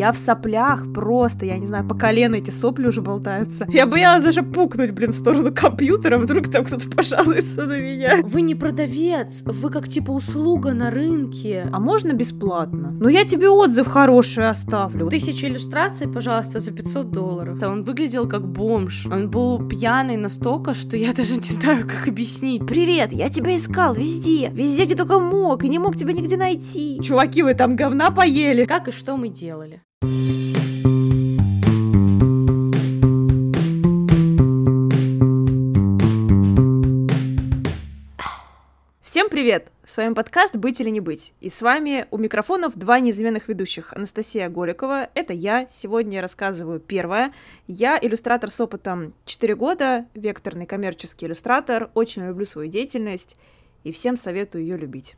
Я в соплях просто, я не знаю, по колено эти сопли уже болтаются. Я боялась даже пукнуть, блин, в сторону компьютера, вдруг там кто-то пожалуется на меня. Вы не продавец, вы как типа услуга на рынке. А можно бесплатно? Ну я тебе отзыв хороший оставлю. Тысяча иллюстраций, пожалуйста, за 500 долларов. Да, он выглядел как бомж. Он был пьяный настолько, что я даже не знаю, как объяснить. Привет, я тебя искал везде. Везде, где только мог, и не мог тебя нигде найти. Чуваки, вы там говна поели. Как и что мы делали? Всем привет! С вами подкаст «Быть или не быть». И с вами у микрофонов два неизменных ведущих. Анастасия Голикова, это я. Сегодня я рассказываю первое. Я иллюстратор с опытом 4 года, векторный коммерческий иллюстратор. Очень люблю свою деятельность и всем советую ее любить.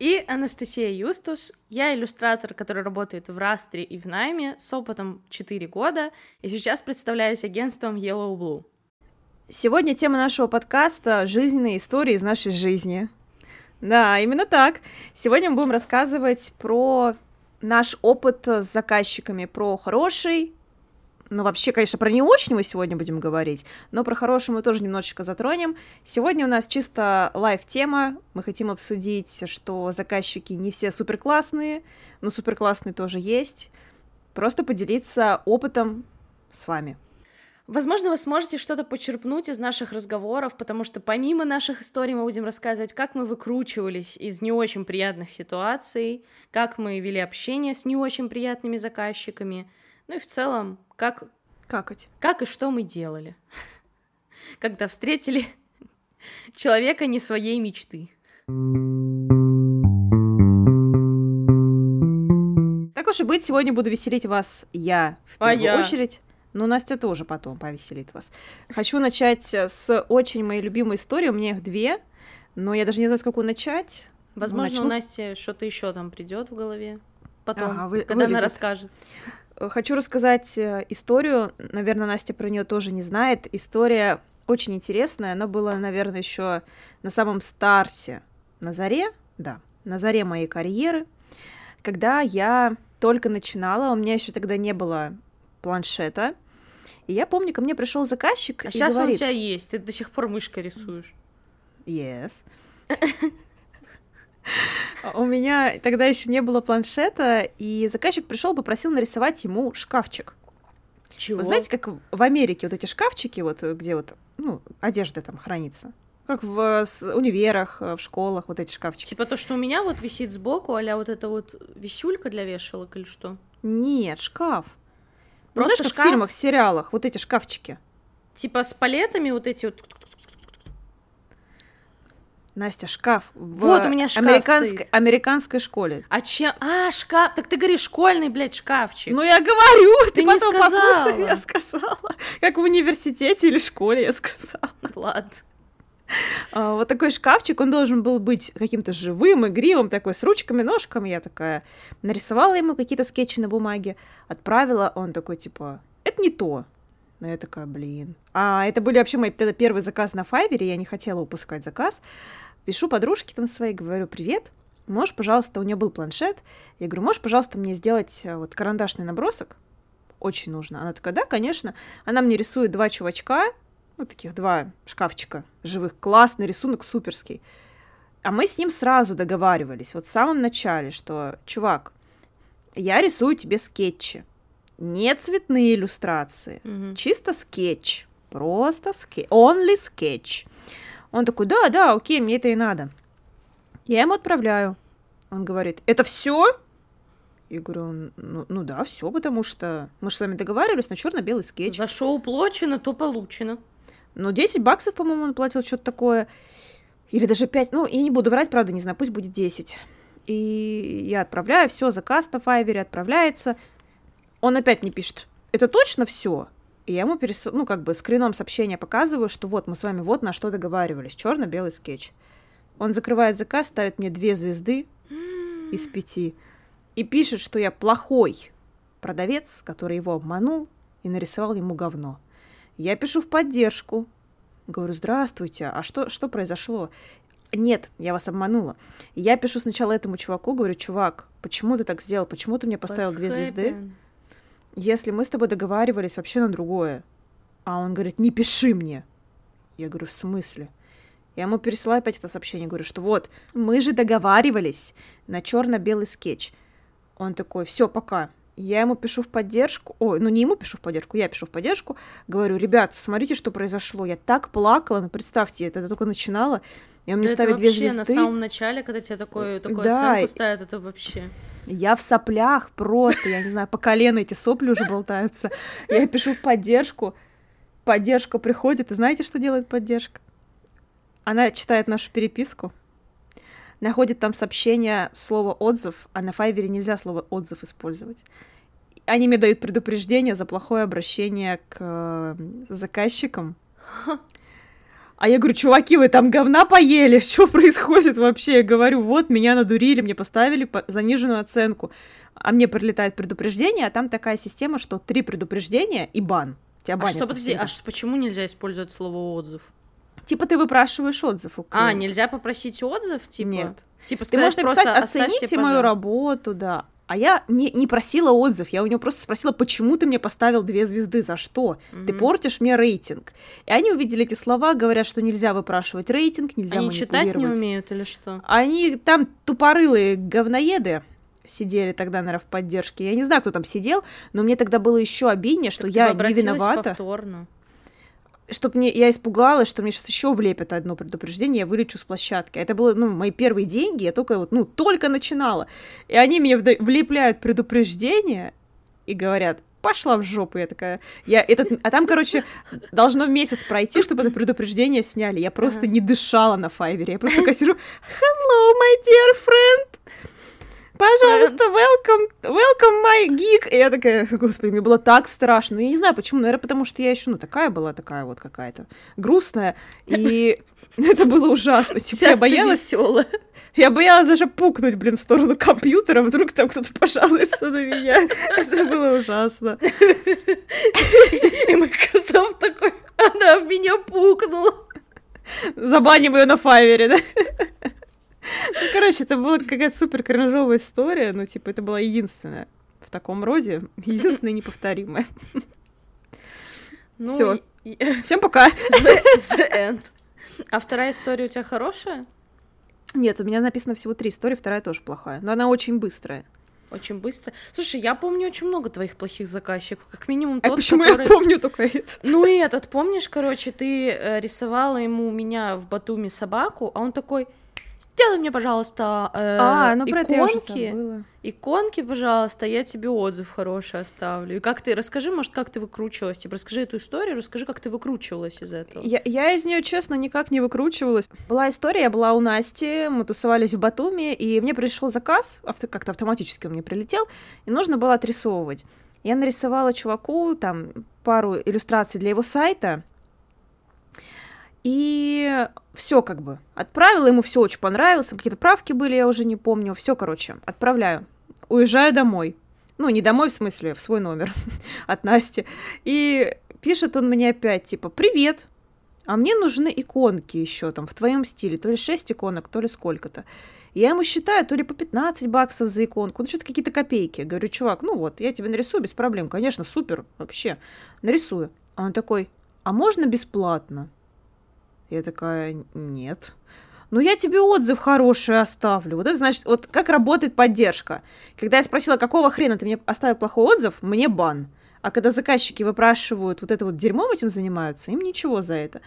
И Анастасия Юстус. Я иллюстратор, который работает в Растре и в Найме с опытом 4 года, и сейчас представляюсь агентством Yellow Blue. Сегодня тема нашего подкаста — жизненные истории из нашей жизни. Да, именно так. Сегодня мы будем рассказывать про наш опыт с заказчиками, про хороший, ну, вообще, конечно, про не очень мы сегодня будем говорить, но про хороший мы тоже немножечко затронем. Сегодня у нас чисто лайв-тема. Мы хотим обсудить, что заказчики не все супер классные, но супер классные тоже есть. Просто поделиться опытом с вами. Возможно, вы сможете что-то почерпнуть из наших разговоров, потому что помимо наших историй мы будем рассказывать, как мы выкручивались из не очень приятных ситуаций, как мы вели общение с не очень приятными заказчиками, ну и в целом, как... Какать. Как и что мы делали, когда встретили человека не своей мечты. Так уж и быть, сегодня буду веселить вас я в А первую я? очередь. Ну, Настя тоже потом повеселит вас. Хочу начать с очень моей любимой истории. У меня их две, но я даже не знаю, с какой начать. Возможно, начну у Насти что-то еще там придет в голове. Потом, Ага, вы- когда она вылезет. расскажет. Э, Хочу рассказать э, историю. Наверное, Настя про нее тоже не знает. История очень интересная. Она была, наверное, еще на самом старте, на заре, да, на заре моей карьеры, когда я только начинала. У меня еще тогда не было планшета. И я помню, ко мне пришел заказчик А и сейчас он у говорит, тебя есть, ты до сих пор мышкой рисуешь. Yes. У меня тогда еще не было планшета, и заказчик пришел, попросил нарисовать ему шкафчик. Чего? Вы знаете, как в Америке вот эти шкафчики, вот э, где вот, ну, одежда там хранится, как в э, универах, э, в школах, вот эти шкафчики. Типа то, что у меня вот висит сбоку, а вот это вот висюлька для вешалок или что? Нет, шкаф. Ну, Просто знаешь, как шкаф? в фильмах, сериалах, вот эти шкафчики. Типа с палетами вот эти вот. Настя, шкаф. В Вот у меня шкаф американской, стоит. американской школе. А чем? А, шкаф. Так ты говоришь, школьный, блядь, шкафчик. Ну, я говорю, ты, Ты не потом послушай, сказала. я сказала. Как в университете или школе я сказала. Ладно. А, Вот такой шкафчик, он должен был быть каким-то живым, игривым, такой с ручками, ножками. Я такая нарисовала ему какие-то скетчи на бумаге, отправила, он такой, типа, это не то. Но я такая, блин. А это были вообще мои тогда первый заказ на Файвере, я не хотела упускать заказ. Пишу подружке там своей, говорю, привет, можешь, пожалуйста, у нее был планшет. Я говорю, можешь, пожалуйста, мне сделать э, вот карандашный набросок? Очень нужно. Она такая, да, конечно. Она мне рисует два чувачка, ну, таких два шкафчика живых. Классный рисунок, суперский. А мы с ним сразу договаривались, вот в самом начале, что, чувак, я рисую тебе скетчи. Не цветные иллюстрации, Мгм. чисто скетч. Просто скетч. Only sketch. Он такой, да, да, окей, мне это и надо. Я ему отправляю. Он говорит, это все? Я говорю, ну, ну да, все, потому что мы же с вами договаривались на черно-белый скетч. За шо уплачено, то получено. Ну, 10 баксов, по-моему, он платил, что-то такое. Или даже 5. Ну, я не буду врать, правда, не знаю, пусть будет 10. И я отправляю, все, заказ на Fiverr е отправляется. Он опять мне пишет, это точно все? И я ему перес... ну, как бы скрином сообщения показываю, что вот мы с вами вот на что договаривались. Черно-белый скетч. Он закрывает заказ, ставит мне две звезды из пяти и пишет, что я плохой продавец, который его обманул и нарисовал ему говно. Я пишу в поддержку. Говорю, здравствуйте, а что, что произошло? Нет, я вас обманула. Я пишу сначала этому чуваку, говорю, чувак, почему ты так сделал? Почему ты мне поставил What's две звезды? happened? Если мы с тобой договаривались вообще на другое. А он говорит, не пиши мне. Я говорю, в смысле? Я ему пересылаю опять это сообщение, говорю, что вот, мы же договаривались на черно-белый скетч. Он такой, все, пока. Я ему пишу в поддержку, ой, ну не ему пишу в поддержку, я пишу в поддержку, говорю, ребят, смотрите, что произошло. Я так плакала, ну представьте, это только начинала, и он мне Да это ставит две вообще звезды. на самом начале, когда тебе такое, такую Да, оценку ставят, это вообще... Я в соплях просто, я не знаю, по колено эти сопли уже болтаются. Я пишу в поддержку, поддержка приходит, и знаете, что делает поддержка? Она читает нашу переписку, находит там сообщение слова отзыв, а на Файвере нельзя слово отзыв использовать. Они мне дают предупреждение за плохое обращение к э, заказчикам. А я говорю, чуваки, вы там говна поели, что происходит вообще? Я говорю, вот, меня надурили, мне поставили по- заниженную оценку. А мне прилетает предупреждение, а там такая система, что три предупреждения и бан. Тебя А что, подожди, а ш- почему нельзя использовать слово отзыв? Типа ты выпрашиваешь отзыв у А, клиента. нельзя попросить отзыв, типа? Нет. Типа Ты сказать можешь написать, просто «Оставьте, оцените мою пожалуйста». работу, да. А я не, не просила отзыв, я у него просто спросила, почему ты мне поставил две звезды, за что? Ты Мгм. портишь мне рейтинг. И они увидели эти слова, говорят, что нельзя выпрашивать рейтинг, нельзя Они читать не умеют или что? Они там тупорылые говноеды сидели тогда, наверное, в поддержке. Я не знаю, кто там сидел, но мне тогда было еще обиднее, что Так ты я не виновата. повторно. Чтоб мне, я испугалась, что мне сейчас еще влепят одно предупреждение, я вылечу с площадки. Это было, ну, мои первые деньги, я только вот, ну, только начинала. И они мне влепляют предупреждение и говорят, пошла в жопу. Я такая, я этот, а там, короче, должно месяц пройти, чтобы это предупреждение сняли. Я просто Ага. не дышала на файвере. Я просто такая сижу, hello, my dear friend. Пожалуйста, welcome, welcome my gig. И я такая, господи, мне было так страшно. Я не знаю почему, наверное, потому что я еще, ну, такая была, такая вот какая-то грустная. И это было ужасно. Типа, я боялась, веселая. я боялась даже пукнуть, блин, в сторону компьютера, вдруг там кто-то пожалуется на меня. Это было ужасно. И Microsoft такой, она в меня пукнула. Забаним ее на файвере, да? Ну, короче, это была какая-то супер кринжовая история, ну, типа, это была единственная в таком роде, единственная неповторимая. Ну, Всё. и- Всем пока! the, the end. А вторая история у тебя хорошая? Нет, у меня написано всего три истории, вторая тоже плохая, но она очень быстрая. Очень быстро. Слушай, я помню очень много твоих плохих заказчиков. Как минимум А тот, почему который... я помню только это? Ну и этот, помнишь, короче, ты э, рисовала ему у меня в Батуми собаку, а он такой, сделай мне, пожалуйста, э, А, ну про это я уже иконки, иконки, пожалуйста, я тебе отзыв хороший оставлю. И как ты, расскажи, может, как ты выкручивалась, типа, расскажи эту историю, расскажи, как ты выкручивалась из этого. Я, я из нее, честно, никак не выкручивалась. Была история, я была у Насти, мы тусовались в Батуми, и мне пришел заказ, авто- как-то автоматически он мне прилетел, и нужно было отрисовывать. Я нарисовала чуваку там пару иллюстраций для его сайта, и все как бы. Отправила, ему все очень понравилось, какие-то правки были, я уже не помню. Все, короче, отправляю. Уезжаю домой. Ну, не домой, в смысле, в свой номер от Насти. И пишет он мне опять, типа, привет, а мне нужны иконки еще там в твоем стиле, то ли 6 иконок, то ли сколько-то. Я ему считаю то ли по 15 баксов за иконку, ну что-то какие-то копейки. Говорю, чувак, ну вот, я тебе нарисую без проблем, конечно, супер, вообще, нарисую. А он такой, а можно бесплатно? Я такая, нет. Ну, я тебе отзыв хороший оставлю. Вот это значит, вот как работает поддержка. Когда я спросила, какого хрена ты мне оставил плохой отзыв, мне бан. А когда заказчики выпрашивают вот это вот дерьмом этим занимаются, им ничего за это.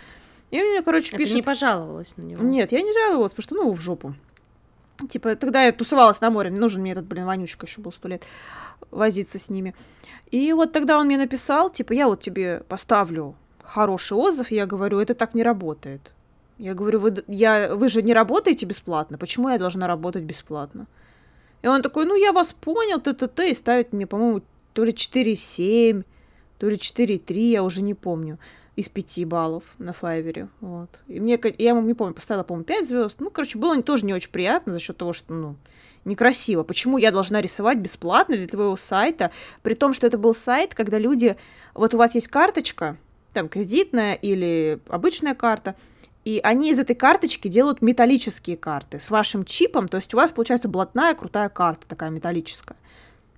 И мне, короче, А ты пишет... не пожаловалась на него? Нет, я не жаловалась, потому что, ну, в жопу. Типа, тогда я тусовалась на море, нужен мне этот, блин, вонючка еще был сто лет возиться с ними. И вот тогда он мне написал, типа, я вот тебе поставлю хороший отзыв, я говорю, это так не работает. Я говорю, вы, я, вы же не работаете бесплатно, почему я должна работать бесплатно? И он такой, ну, я вас понял, т-т-т, и ставит мне, по-моему, то ли 4,7, то ли 4,3, я уже не помню, из 5 баллов на Файвере, вот. И мне, я ему, не помню, поставила, по-моему, 5 звезд. Ну, короче, было тоже не очень приятно за счет того, что, ну, некрасиво. Почему я должна рисовать бесплатно для твоего сайта, при том, что это был сайт, когда люди... Вот у вас есть карточка, там, кредитная или обычная карта, и они из этой карточки делают металлические карты с вашим чипом, то есть у вас получается блатная крутая карта такая металлическая.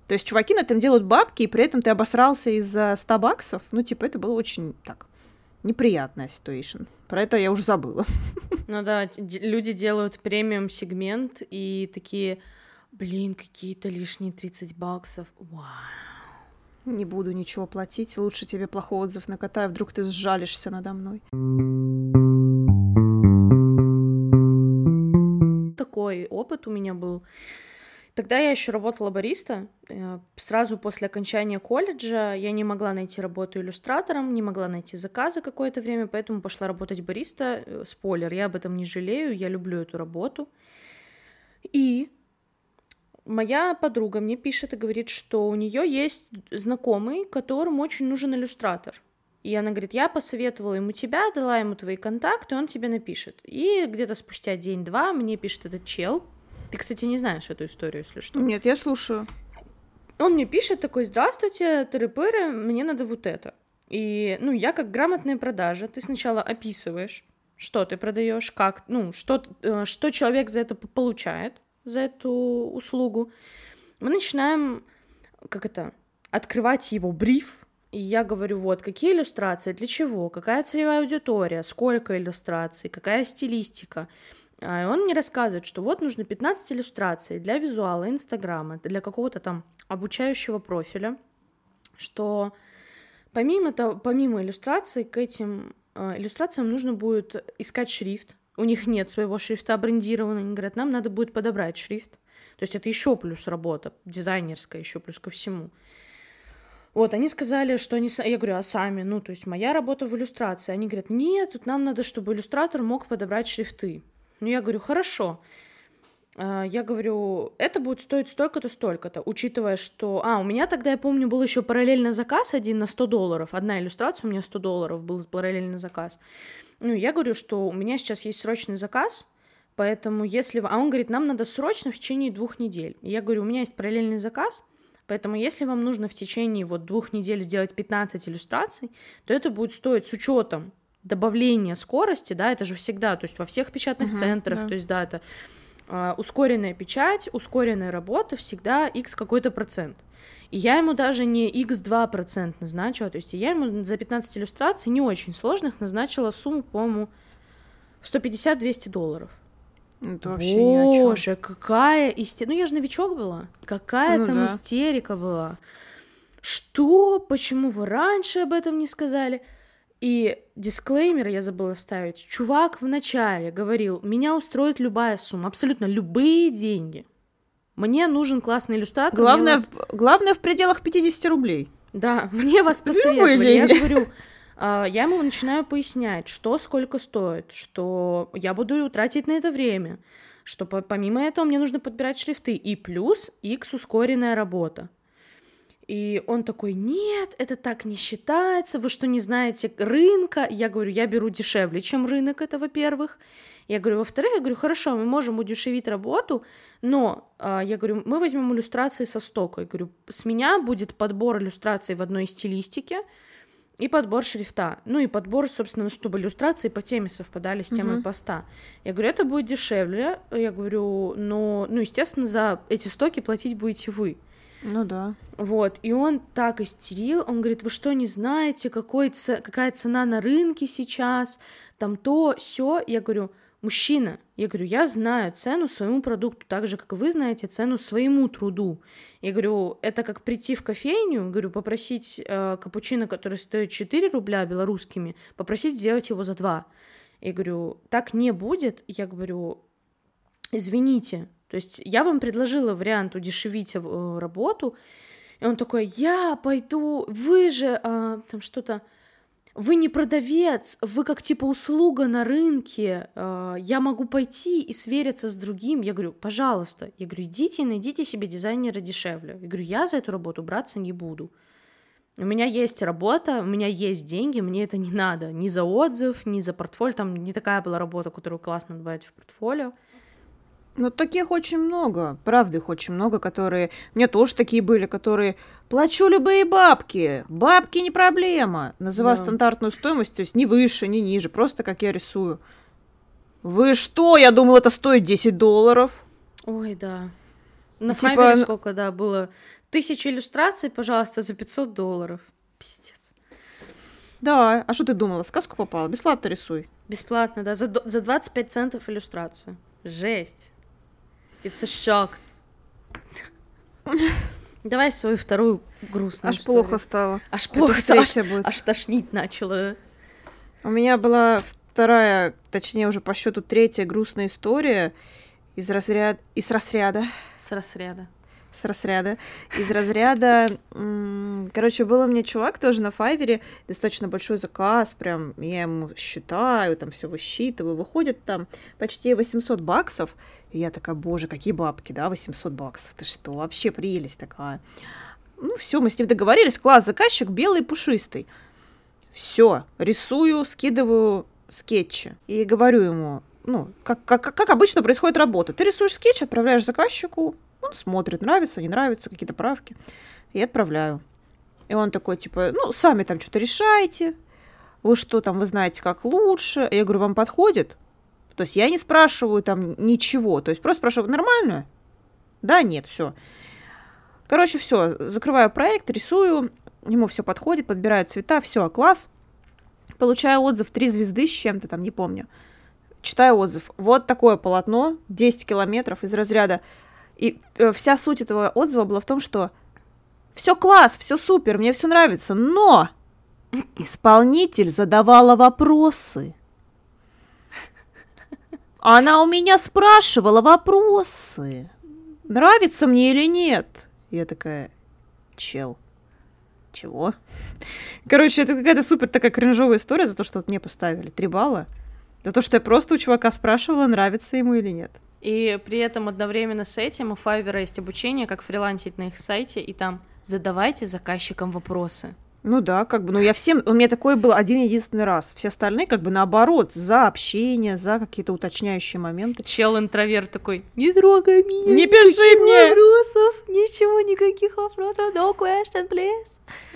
То есть чуваки на этом делают бабки, и при этом ты обосрался из-за 100 баксов. Ну, типа, это было очень так неприятная ситуация. Про это я уже забыла. Ну да, люди делают премиум сегмент и такие, блин, какие-то лишние 30 баксов. Вау. Не буду ничего платить, лучше тебе плохой отзыв накатаю, вдруг ты сжалишься надо мной. Такой опыт у меня был. Тогда я еще работала бариста. Э, сразу после окончания колледжа я не могла найти работу иллюстратором, не могла найти заказы какое-то время, поэтому пошла работать бариста. Э, спойлер, я об этом не жалею, я люблю эту работу. И моя подруга мне пишет и говорит, что у нее есть знакомый, которому очень нужен иллюстратор. И она говорит, я посоветовала ему тебя, дала ему твои контакты, он тебе напишет. И где-то спустя день-два мне пишет этот чел. Ты, кстати, не знаешь эту историю, если что. Нет, я слушаю. Он мне пишет такой, здравствуйте, тыры-пыры, мне надо вот это. И, ну, я как грамотная продажа, ты сначала описываешь, что ты продаешь, как, ну, что, э, что человек за это получает, за эту услугу, мы начинаем, как это, открывать его бриф, и я говорю, вот, какие иллюстрации, для чего, какая целевая аудитория, сколько иллюстраций, какая стилистика. А, и он мне рассказывает, что вот нужно 15 иллюстраций для визуала, инстаграма, для какого-то там обучающего профиля, что помимо, того, помимо иллюстраций к этим э, иллюстрациям нужно будет искать шрифт, у них нет своего шрифта брендированного, они говорят, нам надо будет подобрать шрифт. То есть это еще плюс работа, дизайнерская еще плюс ко всему. Вот, они сказали, что они... Я говорю, а сами? Ну, то есть моя работа в иллюстрации. Они говорят, нет, тут нам надо, чтобы иллюстратор мог подобрать шрифты. Ну, я говорю, хорошо. А, я говорю, это будет стоить столько-то, столько-то, учитывая, что... А, у меня тогда, я помню, был еще параллельный заказ один на 100 долларов. Одна иллюстрация у меня 100 долларов был параллельный заказ. Ну, я говорю, что у меня сейчас есть срочный заказ, поэтому если... А он говорит, нам надо срочно в течение двух недель. И я говорю, у меня есть параллельный заказ, поэтому если вам нужно в течение вот двух недель сделать 15 иллюстраций, то это будет стоить с учетом добавления скорости, да, это же всегда, то есть во всех печатных uh-huh, центрах, да. то есть, да, это э, ускоренная печать, ускоренная работа, всегда x какой-то процент. И я ему даже не x2% назначила, то есть я ему за 15 иллюстраций, не очень сложных, назначила сумму, по-моему, 150-200 долларов. Это вообще Боже, ни о чем. какая истерика. Ну, я же новичок была. Какая ну, там да. истерика была. Что? Почему вы раньше об этом не сказали? И дисклеймер я забыла вставить. Чувак вначале говорил, меня устроит любая сумма, абсолютно любые деньги. Мне нужен классный иллюстратор. Главное, вас... главное в пределах 50 рублей. Да, мне вас посоветовали. Я говорю, а, я ему начинаю пояснять, что сколько стоит, что я буду тратить на это время, что помимо этого мне нужно подбирать шрифты, и плюс X ускоренная работа. И он такой, нет, это так не считается, вы что, не знаете рынка? Я говорю, я беру дешевле, чем рынок, это во-первых. Я говорю, во-вторых, я говорю, хорошо, мы можем удешевить работу, но, э, я говорю, мы возьмем иллюстрации со стока. Я говорю, с меня будет подбор иллюстраций в одной стилистике и подбор шрифта. Ну и подбор, собственно, чтобы иллюстрации по теме совпадали с темой uh-huh. поста. Я говорю, это будет дешевле. Я говорю, но, ну, естественно, за эти стоки платить будете вы. Ну да. Вот, и он так истерил, он говорит, вы что, не знаете, какой ц... какая цена на рынке сейчас, там то, все. Я говорю, мужчина, я говорю, я знаю цену своему продукту, так же, как вы знаете цену своему труду. Я говорю, это как прийти в кофейню, говорю, попросить э, капучино, который стоит 4 рубля белорусскими, попросить сделать его за 2. Я говорю, так не будет. Я говорю, извините, то есть я вам предложила вариант удешевить э, работу, и он такой, я пойду, вы же а, там что-то, вы не продавец, вы как типа услуга на рынке, а, я могу пойти и свериться с другим. Я говорю, пожалуйста, я говорю, идите и найдите себе дизайнера дешевле. Я говорю, я за эту работу браться не буду. У меня есть работа, у меня есть деньги, мне это не надо. Ни за отзыв, ни за портфолио. Там не такая была работа, которую классно добавить в портфолио. Ну, таких очень много, правда, их очень много, которые... У меня тоже такие были, которые... Плачу любые бабки, бабки не проблема. Называю да. стандартную стоимость, то есть ни выше, ни ниже, просто как я рисую. Вы что? Я думала, это стоит 10 долларов. Ой, да. На типа... Fiverr сколько, да, было Тысяча иллюстраций, пожалуйста, за 500 долларов. Пиздец. Да, а что ты думала? Сказку попала? Бесплатно рисуй. Бесплатно, да, за, за 25 центов иллюстрацию. Жесть. It's a shock. Давай свою вторую грустную Аж историю. плохо стало. Аж плохо стало, аж, будет. аж тошнить начало. У меня была вторая, точнее уже по счету третья грустная история из разряда, из разряда, С рассряда. С разряда, из разряда, короче, был у меня чувак тоже на Файвере, достаточно большой заказ, прям я ему считаю, там все высчитываю, выходит там почти 800 баксов, и я такая, боже, какие бабки, да, 800 баксов, ты что, вообще прелесть такая. Ну, все, мы с ним договорились, класс, заказчик белый, пушистый. Все, рисую, скидываю скетчи. И говорю ему, ну, как, как, как обычно происходит работа. Ты рисуешь скетч, отправляешь заказчику, он смотрит, нравится, не нравится, какие-то правки. И отправляю. И он такой, типа, ну, сами там что-то решайте. Вы что там, вы знаете, как лучше? Я говорю, вам подходит? То есть я не спрашиваю там ничего. То есть просто спрашиваю, нормально? Да, нет, все. Короче, все, закрываю проект, рисую, ему все подходит, подбираю цвета, все, класс. Получаю отзыв 3 звезды с чем-то там, не помню. Читаю отзыв. Вот такое полотно, 10 километров из разряда. И э, вся суть этого отзыва была в том, что все класс, все супер, мне все нравится, но исполнитель задавала вопросы. Она у меня спрашивала вопросы. Нравится мне или нет? Я такая, чел, чего? Короче, это какая-то супер такая кринжовая история за то, что вот мне поставили три балла. За то, что я просто у чувака спрашивала, нравится ему или нет. И при этом одновременно с этим у Fiverr есть обучение, как фрилансить на их сайте, и там задавайте заказчикам вопросы. Ну да, как бы, ну я всем, у меня такой был один единственный раз. Все остальные как бы наоборот, за общение, за какие-то уточняющие моменты. Чел-интроверт такой, не трогай меня, Не пиши мне!» вопросов, ничего, никаких вопросов, no question, please.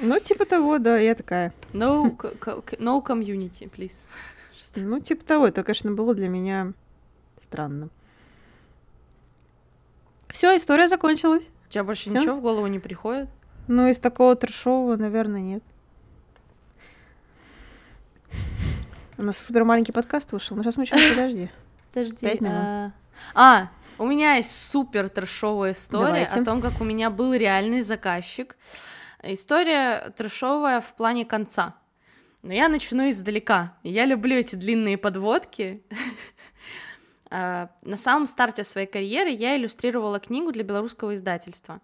Ну типа того, да, я такая. No, no community, please. Что? Ну типа того, это, конечно, было для меня странно. Все, история закончилась. У тебя больше Всё? ничего в голову не приходит? Ну, из такого трешового, наверное, нет. У нас супер маленький подкаст вышел. Ну, сейчас мы еще подожди. Подожди. Пять минут. а, А, у меня есть супер трэшовая история Давайте. о том, как у меня был реальный заказчик. История трэшовая в плане конца. Но я начну издалека. Я люблю эти длинные подводки. А, На самом старте своей карьеры я иллюстрировала книгу для белорусского издательства.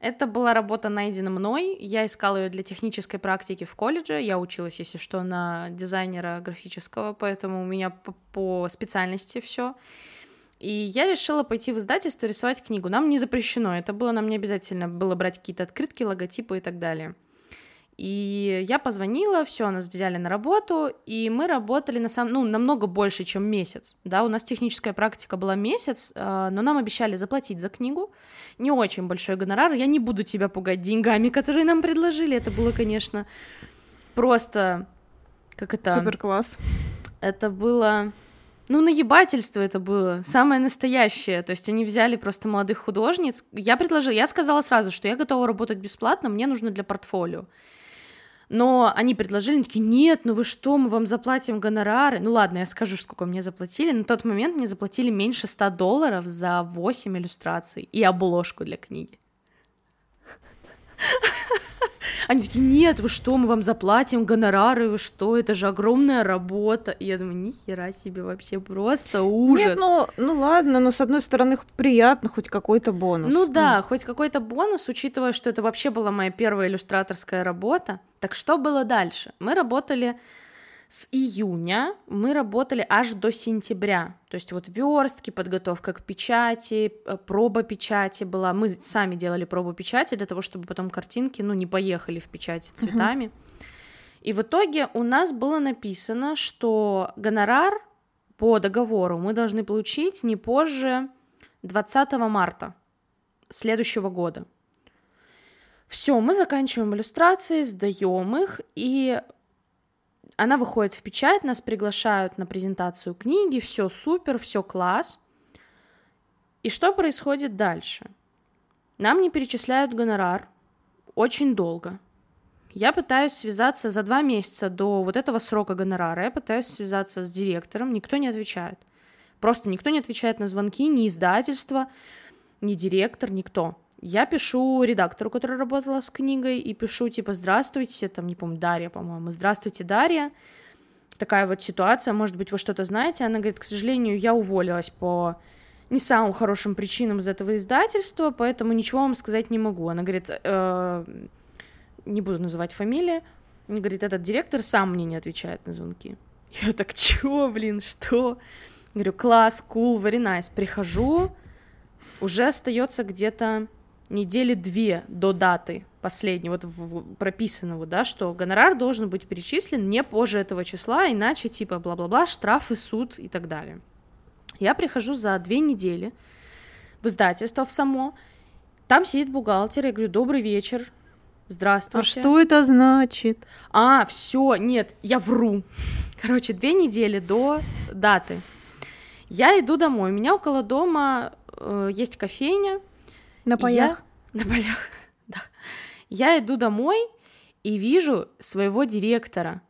Это была работа, найдена мной. Я искала ее для технической практики в колледже. Я училась, если что, на дизайнера графического, поэтому у меня по, по специальности все. И я решила пойти в издательство рисовать книгу. Нам не запрещено, это было нам не обязательно было брать какие-то открытки, логотипы и так далее. И я позвонила, все, нас взяли на работу, и мы работали на самом, ну, намного больше, чем месяц. Да, у нас техническая практика была месяц, э, но нам обещали заплатить за книгу. Не очень большой гонорар. Я не буду тебя пугать деньгами, которые нам предложили. Это было, конечно, просто как это. Супер класс. Это было. Ну, наебательство это было, самое настоящее. То есть они взяли просто молодых художниц. Я предложила, я сказала сразу, что я готова работать бесплатно, мне нужно для портфолио. Но они предложили, они такие, нет, ну вы что, мы вам заплатим гонорары. Ну ладно, я скажу, сколько мне заплатили. На тот момент мне заплатили меньше 100 долларов за 8 иллюстраций и обложку для книги. Они такие, нет, вы что, мы вам заплатим гонорары, вы что, это же огромная работа. И я думаю, нихера себе вообще, просто ужас. Нет, ну, ну ладно, но с одной стороны приятно хоть какой-то бонус. Ну да, хоть какой-то бонус, учитывая, что это вообще была моя первая иллюстраторская работа. Так что было дальше? Мы работали с июня, мы работали аж до сентября. То есть вот верстки, подготовка к печати, э, проба печати была. Мы сами делали пробу печати для того, чтобы потом картинки, ну, не поехали в печати цветами. И в итоге у нас было написано, что гонорар по договору мы должны получить не позже 20 марта следующего года. Все, мы заканчиваем иллюстрации, сдаем их, и она выходит в печать, нас приглашают на презентацию книги, все супер, все класс. И что происходит дальше? Нам не перечисляют гонорар, очень долго. Я пытаюсь связаться за два месяца до вот этого срока гонорара, я пытаюсь связаться с директором, никто не отвечает. Просто никто не отвечает на звонки, ни издательство, ни директор, никто. Я пишу редактору, которая работала с книгой, и пишу, типа, здравствуйте, там, не помню, Дарья, по-моему, здравствуйте, Дарья, такая вот ситуация, может быть, вы что-то знаете. Она говорит, к сожалению, я уволилась по не самым хорошим причинам из этого издательства, поэтому ничего вам сказать не могу. Она говорит, э, не буду называть фамилии, она говорит, этот директор сам мне не отвечает на звонки. Я так, чего, блин, что? Говорю, класс, cool, very nice. Прихожу, уже остается где-то недели две до даты последней, вот в, прописанного, да, что гонорар должен быть перечислен не позже этого числа, иначе типа бла-бла-бла, штрафы, суд и так далее. Я прихожу за две недели в издательство в само, там сидит бухгалтер, я говорю, добрый вечер, здравствуйте. А что это значит? А, все, нет, я вру. Короче, две недели до даты. Я иду домой, у меня около дома э, есть кофейня. На полях? Я... На полях, да. Я иду домой и вижу своего директора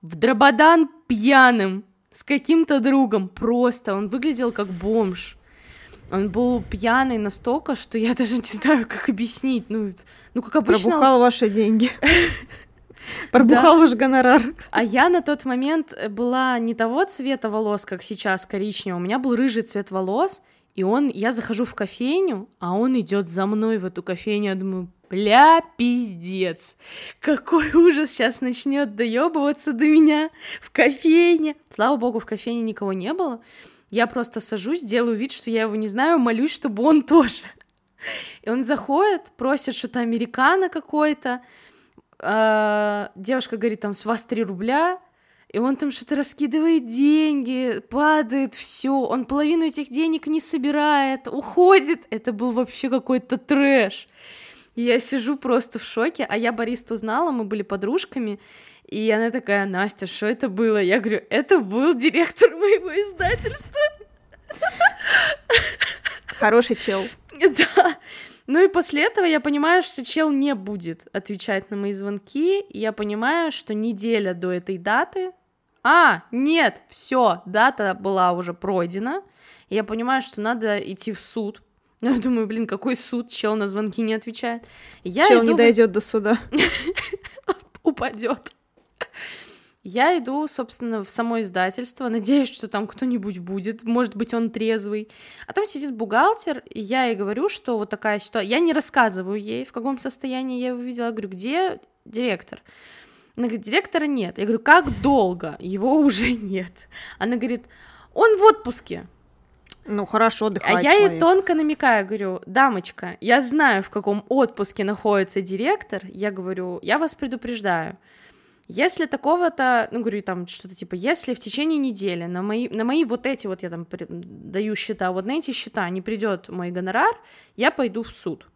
в дрободан пьяным с каким-то другом. Просто он выглядел как бомж. Он был пьяный настолько, что я даже не знаю, как объяснить. Ну, ну как обычно... Пробухал ваши деньги. Пробухал ваш гонорар. А я на тот момент была не того цвета волос, как сейчас, коричневого. У меня был рыжий цвет волос, и он, я захожу в кофейню, а он идет за мной в эту кофейню. Я думаю, бля, пиздец. Какой ужас сейчас начнет доебываться до меня в кофейне. Слава богу, в кофейне никого не было. Я просто сажусь, делаю вид, что я его не знаю, молюсь, чтобы он тоже. И он заходит, просит что-то американо какой-то. Э, девушка говорит, там, с вас 3 рубля. И он там что-то раскидывает деньги, падает, все. Он половину этих денег не собирает, уходит. Это был вообще какой-то трэш. И я сижу просто в шоке, а я Бористу знала, мы были подружками, и она такая, Настя, что это было? Я говорю, это был директор моего издательства. Хороший чел. Да. Ну и после этого я понимаю, что чел не будет отвечать на мои звонки, и я понимаю, что неделя до этой даты... А, нет, все, дата была уже пройдена, я понимаю, что надо идти в суд, ну, я думаю, блин, какой суд, чел на звонки не отвечает. Я чел не дойдет до суда. Упадет. Я иду, собственно, в само издательство, надеюсь, что там кто-нибудь будет, может быть, он трезвый. А там сидит бухгалтер, и я ей говорю, что вот такая ситуация. Я не рассказываю ей, в каком состоянии я его видела. Я говорю, где директор? Она говорит, директора нет. Я говорю, как долго? Его уже нет. Она говорит, он в отпуске. Ну, хорошо, отдыхай, А я ей тонко намекаю, говорю, дамочка, я знаю, в каком отпуске находится директор, я говорю, я вас предупреждаю, если такого-то, ну, говорю, там что-то типа, если в течение недели на мои, на мои вот эти вот, я там даю счета, вот на эти счета не придет мой гонорар, я пойду в суд.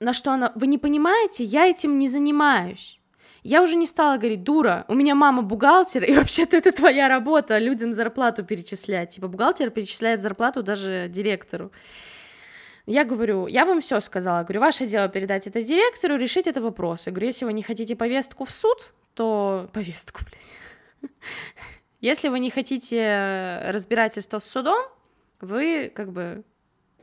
На что она, вы не понимаете, я этим не занимаюсь. Я уже не стала говорить, дура, у меня мама бухгалтер, и вообще-то это твоя работа, людям зарплату перечислять. Типа бухгалтер перечисляет зарплату даже директору. Я говорю, я вам все сказала, говорю, ваше дело передать это директору, решить это вопрос. Я говорю, если вы не хотите повестку в суд, то повестку, блядь. Если вы не хотите разбирательства с судом, вы как бы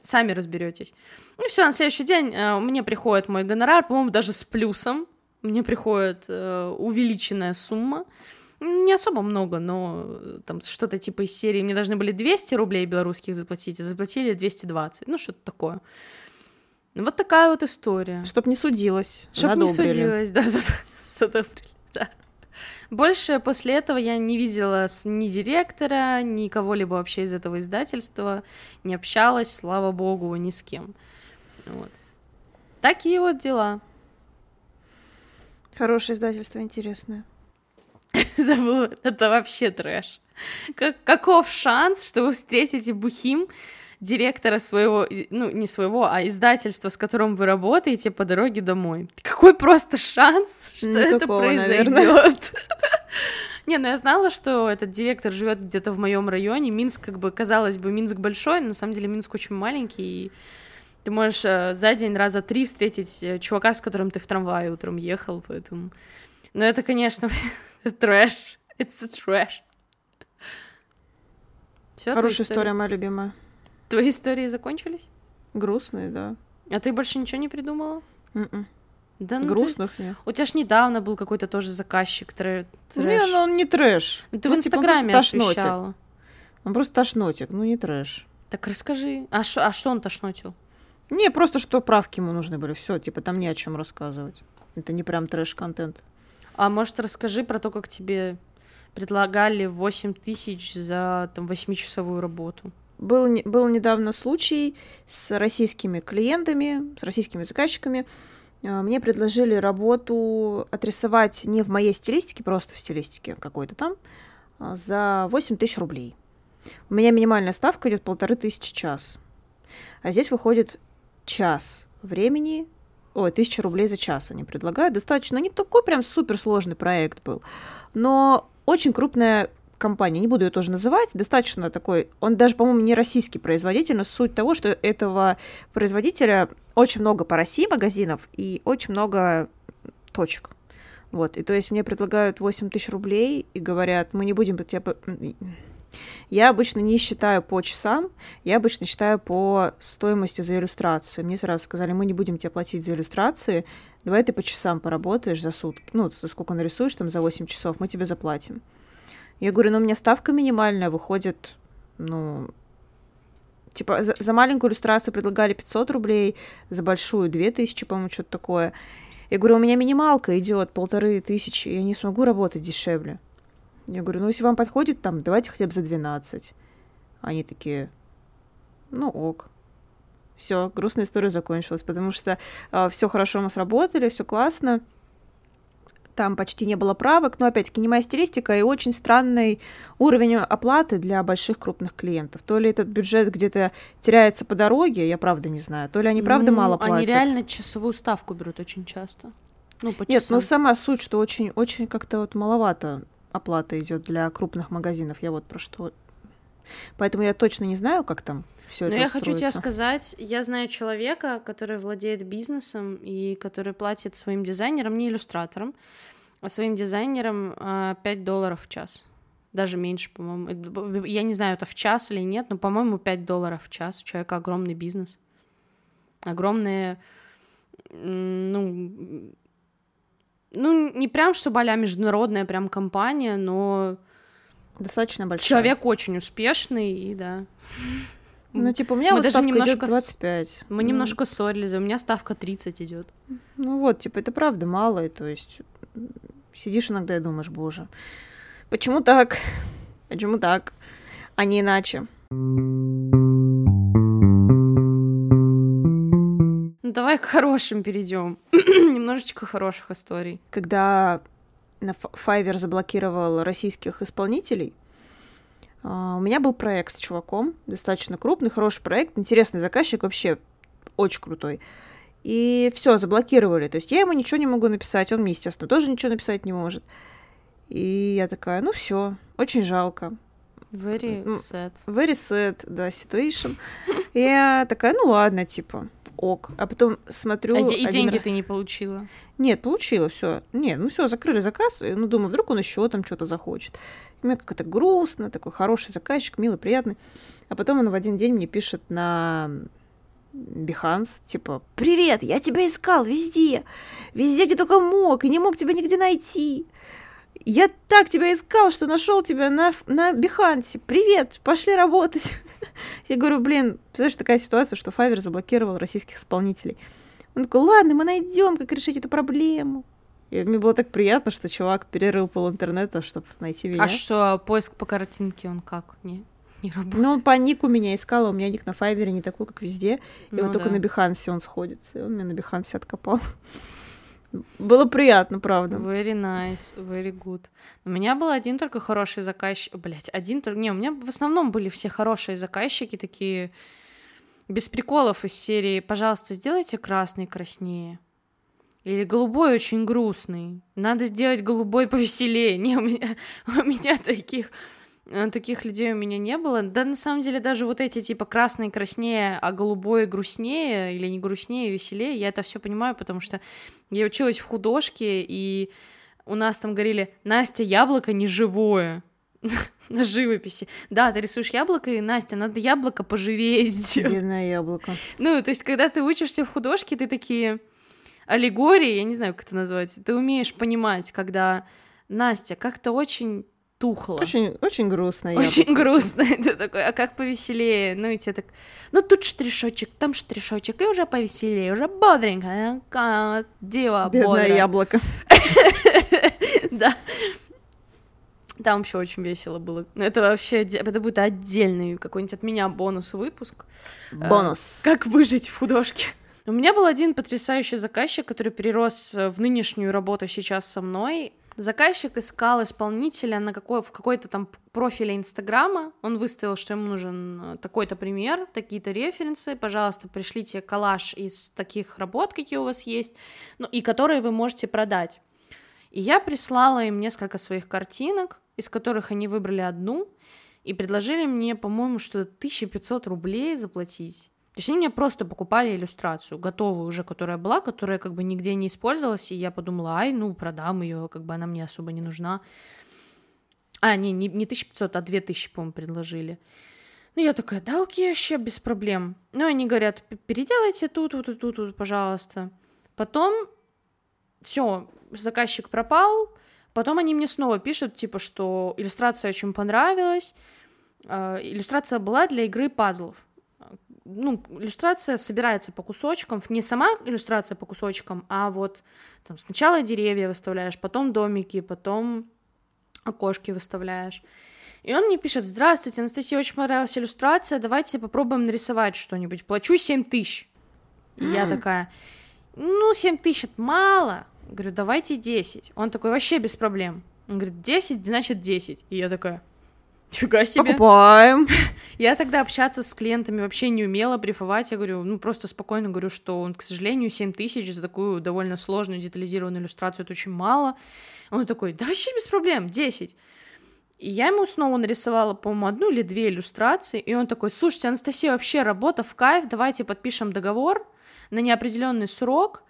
сами разберетесь. Ну все, на следующий день э, мне приходит мой гонорар, по-моему, даже с плюсом мне приходит э, увеличенная сумма, не особо много, но э, там что-то типа из серии мне должны были 200 рублей белорусских заплатить, а заплатили 220, ну что-то такое. Вот такая вот история. Чтоб не судилась. Чтоб не судилась, да, задобрили, да. Больше после этого я не видела ни директора, ни кого-либо вообще из этого издательства, не общалась, слава богу, ни с кем. Вот. Такие вот дела. Хорошее издательство, интересное. это, это вообще трэш. Как, каков шанс, что вы встретите Бухим, директора своего, ну, не своего, а издательства, с которым вы работаете по дороге домой? Какой просто шанс, что Никакого, это произойдет? Не, ну я знала, что этот директор живет где-то в моем районе. Минск, как бы, казалось бы, Минск большой, но на самом деле Минск очень маленький, и Ты можешь э, за день раза три встретить э, чувака, с которым ты в трамвае утром ехал, поэтому... Но это, конечно, трэш. It's a trash. Всё, Хорошая история, моя любимая. Твои истории закончились? Грустные, да. А ты больше ничего не придумала? Mm-mm. М-м. Да, ну Грустных ты... нет. У тебя ж недавно был какой-то тоже заказчик трэ... трэш. Не, ну он не трэш. Ну, ты ну, в типа, Инстаграме типа, освещала. Он просто тошнотик, ну не трэш. Так расскажи. А, шо, а что он тошнотил? Не, просто что правки ему нужны были. Все, типа там не о чем рассказывать. Это не прям трэш-контент. А может, расскажи про то, как тебе предлагали 8 тысяч за там 8-часовую работу? Был, был недавно случай с российскими клиентами, с российскими заказчиками. А, мне предложили работу отрисовать не в моей стилистике, просто в стилистике какой-то там, а, за 8 тысяч рублей. У меня минимальная ставка идет полторы тысячи час. А здесь выходит час времени, ой, тысяча рублей за час они предлагают. Достаточно, не такой прям суперсложный проект был, но очень крупная компания, не буду ее тоже называть, достаточно такой, он даже, по-моему, не российский производитель, но суть того, что этого производителя очень много по России магазинов и очень много точек. Вот, и то есть мне предлагают 8 тысяч рублей и говорят, мы не будем тебя... Я обычно не считаю по часам, я обычно считаю по стоимости за иллюстрацию. Мне сразу сказали, мы не будем тебе платить за иллюстрации, давай ты по часам поработаешь за сутки, ну, за сколько нарисуешь, там, за 8 часов, мы тебе заплатим. Я говорю, ну, у меня ставка минимальная выходит, ну, типа, за, за маленькую иллюстрацию предлагали 500 рублей, за большую 2000, по-моему, что-то такое. Я говорю, у меня минималка идет полторы тысячи, я не смогу работать дешевле. Я говорю, ну, если вам подходит, там, давайте хотя бы за 12. Они такие, ну, ок. Все, грустная история закончилась, потому что э, а, все хорошо мы сработали, все классно там почти не было правок, но опять-таки не моя стилистика и очень странный уровень оплаты для больших крупных клиентов. То ли этот бюджет где-то теряется по дороге, я правда не знаю, то ли они правда ну, мало платят. Они реально часовую ставку берут очень часто. Ну, по Нет, ну сама суть, что очень, очень как-то вот маловато оплата идет для крупных магазинов. Я вот про что. Поэтому я точно не знаю, как там все это. Но я хочу тебе сказать, я знаю человека, который владеет бизнесом и который платит своим дизайнерам, не иллюстраторам, своим дизайнерам 5 а, долларов в час. Даже меньше, по-моему. Я не знаю, это в час или нет, но, по-моему, 5 долларов в час. У человека огромный бизнес. Огромные, ну, ну, не прям, чтобы а международная прям компания, но... Достаточно большая. Человек очень успешный, и да. Ну, типа, у меня мы даже немножко 25. Мы ну. немножко ссорились, у меня ставка 30 идет. Ну вот, типа, это правда мало, и то есть сидишь иногда и думаешь, боже, почему так? Почему так, а не иначе? Ну, давай к хорошим перейдем. Немножечко хороших историй. Когда на Fiverr заблокировал российских исполнителей, а, у меня был проект с чуваком, достаточно крупный, хороший проект, интересный заказчик, вообще очень крутой. И все, заблокировали. То есть я ему ничего не могу написать, он мне, естественно, тоже ничего написать не может. И я такая, ну все, очень жалко. Very sad. Very sad, да, situation. И я такая, ну ладно, типа, ок. А потом смотрю... А и деньги раз... ты не получила? Нет, получила, все. Нет, ну все, закрыли заказ. Ну, думаю, вдруг он еще там что-то захочет. И мне как-то грустно, такой хороший заказчик, милый, приятный. А потом он в один день мне пишет на Биханс, типа, «Привет, я тебя искал везде, везде, где только мог, и не мог тебя нигде найти. Я так тебя искал, что нашел тебя на, на Бихансе. Привет, пошли работать». Я говорю, блин, представляешь, такая ситуация, что Файвер заблокировал российских исполнителей. Он такой, ладно, мы найдем, как решить эту проблему. И мне было так приятно, что чувак перерыл пол интернета, чтобы найти меня. А что, поиск по картинке он как? Не? Не работает. Ну, он по нику меня искал, а у меня ник на Файвере не такой, как везде. И ну, вот да. только на Бихансе он сходится. И он меня на Бихансе откопал. Было приятно, правда. Very nice, very good. У меня был один только хороший заказчик. Блять, один только... Не, у меня в основном были все хорошие заказчики, такие без приколов из серии «Пожалуйста, сделайте красный краснее». Или голубой очень грустный. Надо сделать голубой повеселее. Не, у меня, у меня таких таких людей у меня не было. Да, на самом деле, даже вот эти типа красный краснее, а голубой грустнее, или не грустнее, веселее, я это все понимаю, потому что я училась в художке, и у нас там говорили, Настя, яблоко не живое на живописи. Да, ты рисуешь яблоко, и Настя, надо яблоко поживее сделать. Бедное яблоко. Ну, то есть, когда ты учишься в художке, ты такие аллегории, я не знаю, как это назвать, ты умеешь понимать, когда Настя как-то очень тухло. Очень, очень грустно. Очень грустно. Ты такой, а как повеселее? Ну и тебе так, ну тут штришочек, там штришочек, и уже повеселее, уже бодренько, дева Бедное бодрое. яблоко. Да. Там вообще очень весело было. Ну, Это вообще, это будет отдельный какой-нибудь от меня бонус выпуск. Э, Бонус. Как выжить в художке. У меня был один потрясающий заказчик, который перерос в нынешнюю работу сейчас со мной. Заказчик искал исполнителя на какой, в какой-то там профиле Инстаграма. Он выставил, что ему нужен э, такой-то пример, такие-то референсы. Пожалуйста, пришлите коллаж из таких работ, какие у вас есть, ну, и которые вы можете продать. И я прислала им несколько своих картинок, из которых они выбрали одну, и предложили мне, по-моему, что-то 1500 рублей заплатить. То есть они мне просто покупали иллюстрацию, готовую уже, которая была, которая как бы нигде не использовалась, и я подумала, ай, ну, продам ее, как бы она мне особо не нужна. А, не, не, не 1500, а 2000, по-моему, предложили. Ну, я такая, да, окей, вообще без проблем. Ну, они говорят, «П- переделайте тут, тут, тут, тут, пожалуйста. Потом все, заказчик пропал. Потом они мне снова пишут, типа, что иллюстрация очень понравилась. Э, Иллюстрация была для игры пазлов. Ну, иллюстрация собирается по кусочкам, не сама иллюстрация по кусочкам, а вот там сначала деревья выставляешь, потом домики, потом окошки выставляешь. И он мне пишет, здравствуйте, Анастасия, очень понравилась иллюстрация, давайте попробуем нарисовать что-нибудь. Плачу 7 тысяч. И я такая, ну, 7 тысяч это мало. Говорю, давайте 10. Он такой, вообще без проблем. Он говорит, 10, значит 10. И я такая, нифига себе. Покупаем. Я тогда общаться с клиентами вообще не умела, брифовать. Я говорю, ну, просто спокойно говорю, что он, к сожалению, 7 тысяч за такую довольно сложную детализированную иллюстрацию, это очень мало. Он такой, да вообще без проблем, 10. И я ему снова нарисовала, по-моему, одну или две иллюстрации, и он такой, слушайте, Анастасия, вообще работа в кайф, давайте подпишем договор на неопределенный срок,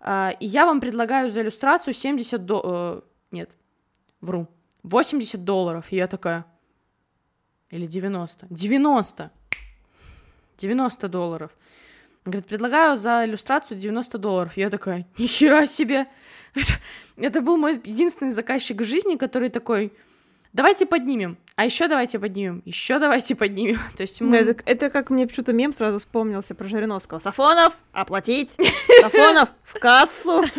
а, и я вам предлагаю за иллюстрацию 70 до... э, Нет, вру, 80 долларов. И я такая, или 90? 90! 90 долларов. Говорит, предлагаю за иллюстрацию 90 долларов. Я такая, нихера себе! Это, это был мой единственный заказчик в жизни, который такой, давайте поднимем, а еще давайте поднимем, еще давайте поднимем. То есть мы... Это, это как мне почему-то мем сразу вспомнился про Жириновского. Сафонов, оплатить! Сафонов, в кассу!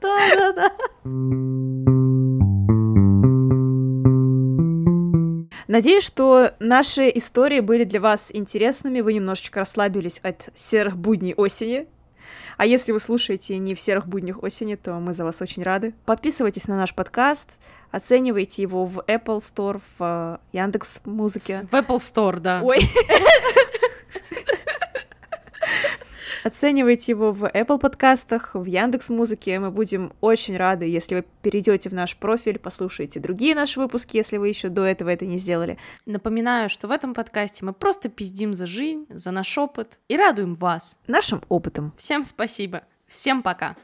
Да-да-да. Надеюсь, что наши истории были для вас интересными, вы немножечко расслабились от серых будней осени. А если вы слушаете не в серых буднях осени, то мы за вас очень рады. Подписывайтесь на наш подкаст, оценивайте его в Apple Store, в Яндекс Музыке. В Apple Store, да. Ой. Оценивайте его в Apple подкастах, в Яндекс Музыке. Мы будем очень рады, если вы перейдете в наш профиль, послушаете другие наши выпуски, если вы еще до этого это не сделали. Напоминаю, что в этом подкасте мы просто пиздим за жизнь, за наш опыт и радуем вас. Нашим опытом. Всем спасибо. Всем пока.